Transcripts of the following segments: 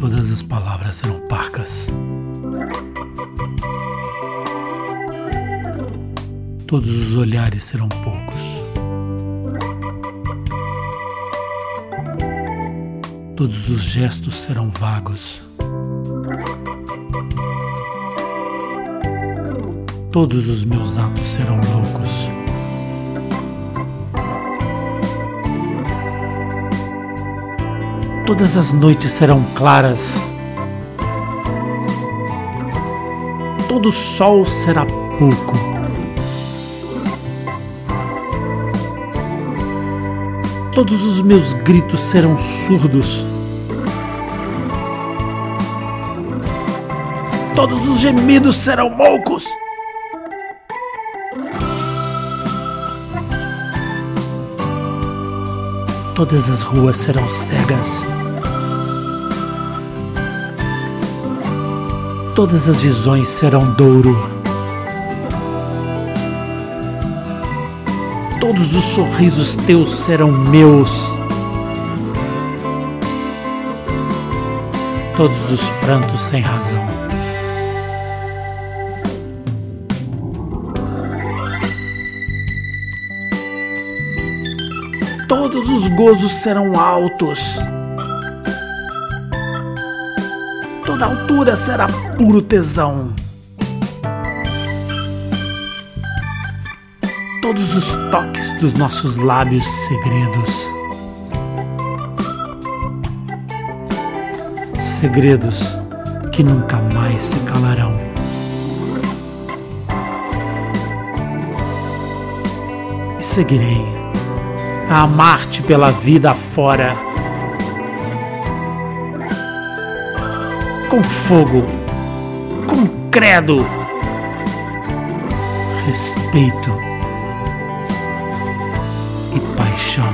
Todas as palavras serão parcas. Todos os olhares serão poucos. Todos os gestos serão vagos. Todos os meus atos serão loucos. Todas as noites serão claras. Todo sol será pouco. Todos os meus gritos serão surdos. Todos os gemidos serão moucos. Todas as ruas serão cegas. Todas as visões serão douro. Todos os sorrisos teus serão meus. Todos os prantos sem razão. Todos os gozos serão altos. Toda altura será puro tesão. Todos os toques dos nossos lábios segredos. Segredos que nunca mais se calarão. Seguirei a amar-te pela vida fora. Com fogo, com credo, respeito e paixão.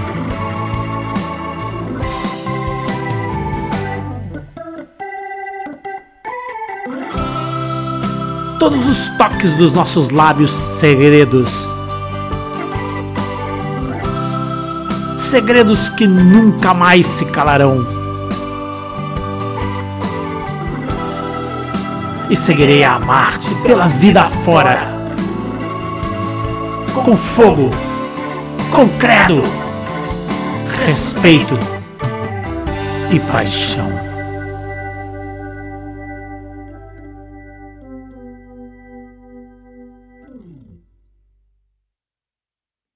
Todos os toques dos nossos lábios segredos segredos que nunca mais se calarão. E seguirei a amar-te pela vida fora, com fogo, com credo, respeito e paixão.